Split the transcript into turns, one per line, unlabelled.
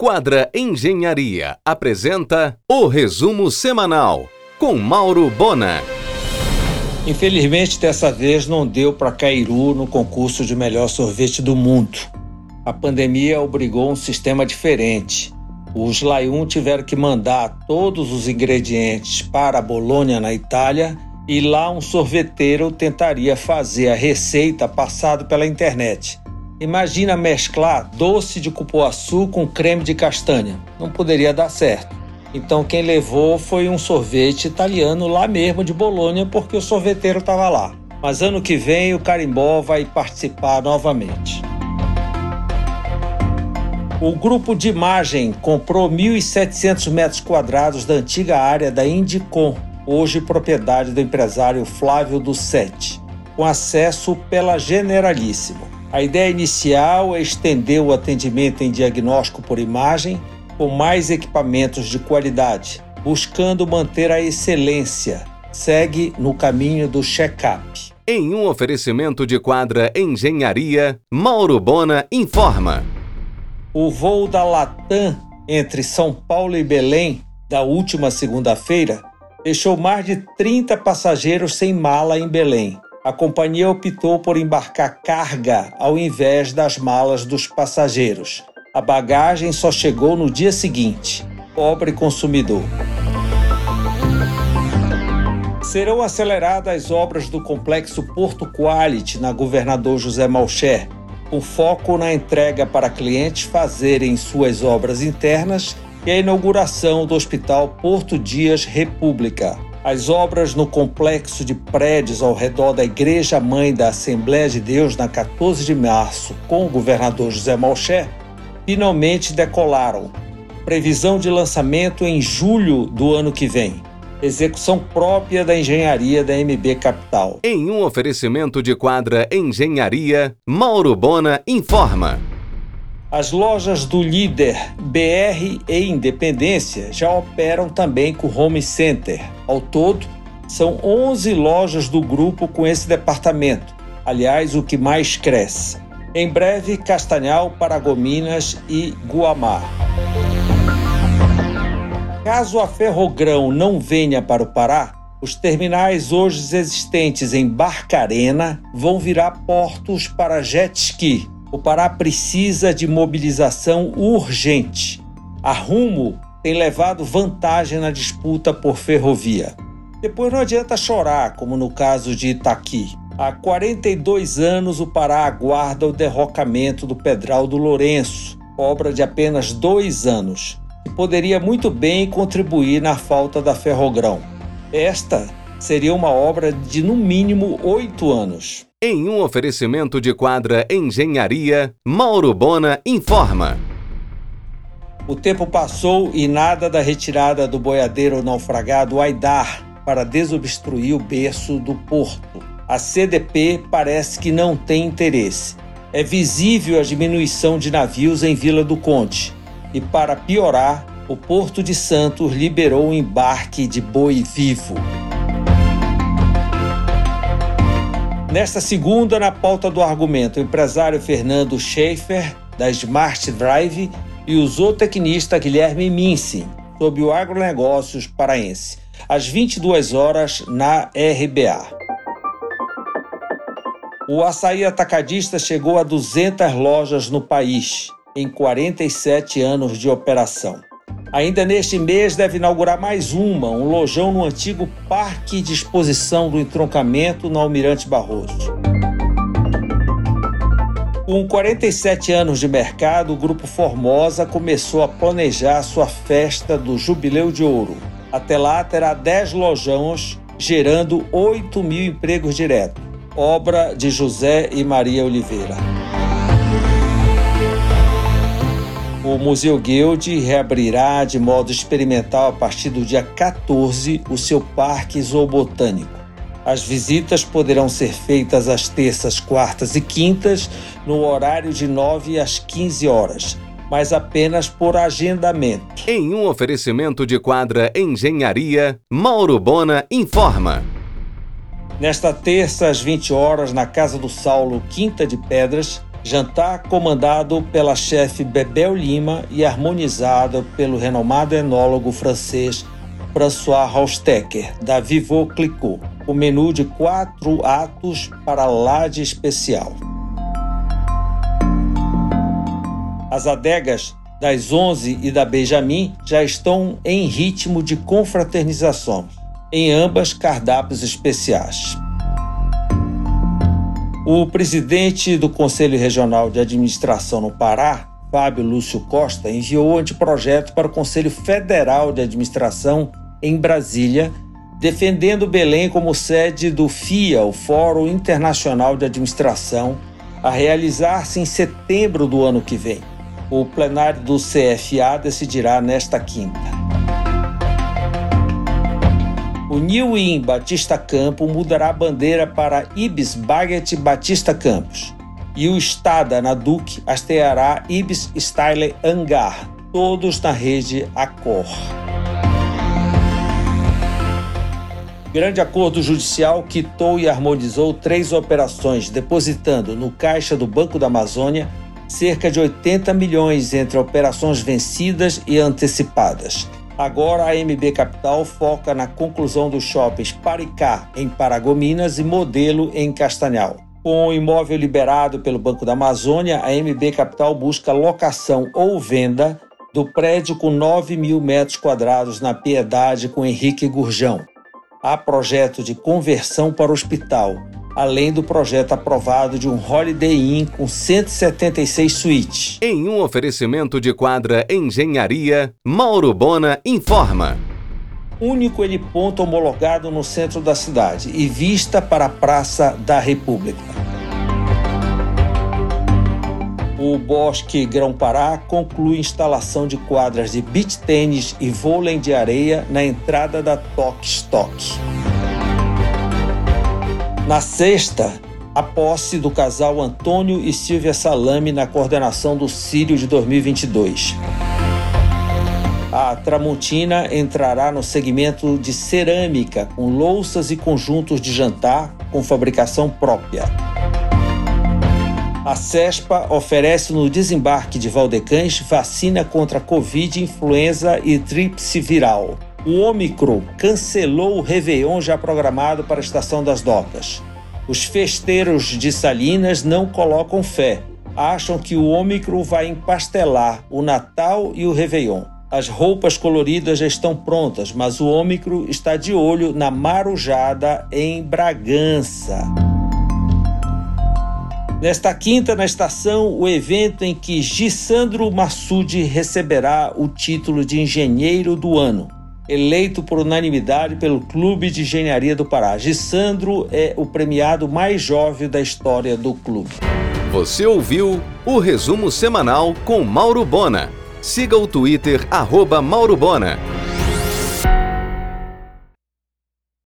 Quadra Engenharia apresenta o resumo semanal com Mauro Bona.
Infelizmente, dessa vez não deu para Cairu no concurso de melhor sorvete do mundo. A pandemia obrigou um sistema diferente. Os Laiun tiveram que mandar todos os ingredientes para Bolônia, na Itália, e lá um sorveteiro tentaria fazer a receita passado pela internet. Imagina mesclar doce de cupuaçu com creme de castanha. Não poderia dar certo. Então quem levou foi um sorvete italiano lá mesmo de Bolônia, porque o sorveteiro estava lá. Mas ano que vem o Carimbó vai participar novamente. O grupo de imagem comprou 1.700 metros quadrados da antiga área da Indicom, hoje propriedade do empresário Flávio do Sete, com acesso pela Generalíssimo. A ideia inicial é estender o atendimento em diagnóstico por imagem com mais equipamentos de qualidade, buscando manter a excelência. Segue no caminho do check-up.
Em um oferecimento de quadra Engenharia, Mauro Bona informa.
O voo da Latam entre São Paulo e Belém, da última segunda-feira, deixou mais de 30 passageiros sem mala em Belém a companhia optou por embarcar carga ao invés das malas dos passageiros. A bagagem só chegou no dia seguinte. Pobre consumidor. Serão aceleradas as obras do complexo Porto Quality na Governador José Malcher, com foco na entrega para clientes fazerem suas obras internas e a inauguração do Hospital Porto Dias República. As obras no complexo de prédios ao redor da Igreja Mãe da Assembleia de Deus, na 14 de março, com o governador José Malcher, finalmente decolaram. Previsão de lançamento em julho do ano que vem. Execução própria da engenharia da MB Capital.
Em um oferecimento de quadra Engenharia, Mauro Bona informa.
As lojas do líder BR e Independência já operam também com Home Center. Ao todo, são 11 lojas do grupo com esse departamento, aliás, o que mais cresce. Em breve, Castanhal, Paragominas e Guamá. Caso a Ferrogrão não venha para o Pará, os terminais hoje existentes em Barcarena vão virar portos para jet ski o Pará precisa de mobilização urgente. A Rumo tem levado vantagem na disputa por ferrovia. Depois não adianta chorar, como no caso de Itaqui. Há 42 anos o Pará aguarda o derrocamento do Pedral do Lourenço, obra de apenas dois anos, que poderia muito bem contribuir na falta da ferrogrão. Esta seria uma obra de no mínimo oito anos.
Em um oferecimento de quadra Engenharia, Mauro Bona informa.
O tempo passou e nada da retirada do boiadeiro naufragado Aidar para desobstruir o berço do porto. A CDP parece que não tem interesse. É visível a diminuição de navios em Vila do Conde. E para piorar, o Porto de Santos liberou o embarque de boi vivo. Nesta segunda, na pauta do argumento, o empresário Fernando Schaefer, da Smart Drive, e o zootecnista Guilherme Minci, sobre o agronegócios paraense, às 22 horas na RBA. O açaí atacadista chegou a 200 lojas no país, em 47 anos de operação. Ainda neste mês deve inaugurar mais uma, um lojão no antigo Parque de Exposição do Entroncamento no Almirante Barroso. Com 47 anos de mercado, o Grupo Formosa começou a planejar sua festa do Jubileu de Ouro. Até lá terá 10 lojões, gerando 8 mil empregos diretos. Obra de José e Maria Oliveira. O Museu Guild reabrirá de modo experimental a partir do dia 14 o seu Parque Zoobotânico. As visitas poderão ser feitas às terças, quartas e quintas, no horário de 9 às 15 horas, mas apenas por agendamento.
Em um oferecimento de quadra Engenharia, Mauro Bona informa.
Nesta terça, às 20 horas, na Casa do Saulo, Quinta de Pedras, Jantar comandado pela chefe Bebel Lima e harmonizado pelo renomado enólogo francês François Haustecker, da Vivo Clicquot. O menu de quatro atos para lá de especial. As adegas das 11 e da Benjamin já estão em ritmo de confraternização, em ambas cardápios especiais. O presidente do Conselho Regional de Administração no Pará, Fábio Lúcio Costa, enviou o anteprojeto para o Conselho Federal de Administração em Brasília, defendendo Belém como sede do FIA, o Fórum Internacional de Administração, a realizar-se em setembro do ano que vem. O plenário do CFA decidirá nesta quinta. O New Inn Batista Campo mudará a bandeira para Ibis Baguette Batista Campos. E o Estada na Duque hasteará Ibis Style Hangar, todos na rede Accor. Grande acordo judicial quitou e harmonizou três operações, depositando no caixa do Banco da Amazônia cerca de 80 milhões entre operações vencidas e antecipadas. Agora a MB Capital foca na conclusão dos shoppings Paricá, em Paragominas, e Modelo, em Castanhal. Com o imóvel liberado pelo Banco da Amazônia, a MB Capital busca locação ou venda do prédio com 9 mil metros quadrados na Piedade com Henrique Gurjão. Há projeto de conversão para hospital, além do projeto aprovado de um Holiday Inn com 176 suítes.
Em um oferecimento de quadra Engenharia, Mauro Bona informa.
Único heliponto homologado no centro da cidade e vista para a Praça da República. O Bosque Grão-Pará conclui instalação de quadras de beach tênis e vôlei de areia na entrada da Toque Stock. Na sexta, a posse do casal Antônio e Silvia Salame na coordenação do Sírio de 2022. A Tramontina entrará no segmento de cerâmica, com louças e conjuntos de jantar com fabricação própria. A CESPA oferece no desembarque de Valdecães vacina contra Covid, influenza e tríplice viral. O Omicron cancelou o Réveillon já programado para a Estação das Docas. Os festeiros de Salinas não colocam fé. Acham que o Omicron vai empastelar o Natal e o Réveillon. As roupas coloridas já estão prontas, mas o Omicron está de olho na marujada em Bragança. Nesta quinta, na estação, o evento em que Gissandro Massude receberá o título de Engenheiro do Ano eleito por unanimidade pelo Clube de Engenharia do Pará. Gissandro é o premiado mais jovem da história do clube.
Você ouviu o resumo semanal com Mauro Bona. Siga o Twitter, arroba Mauro Bona.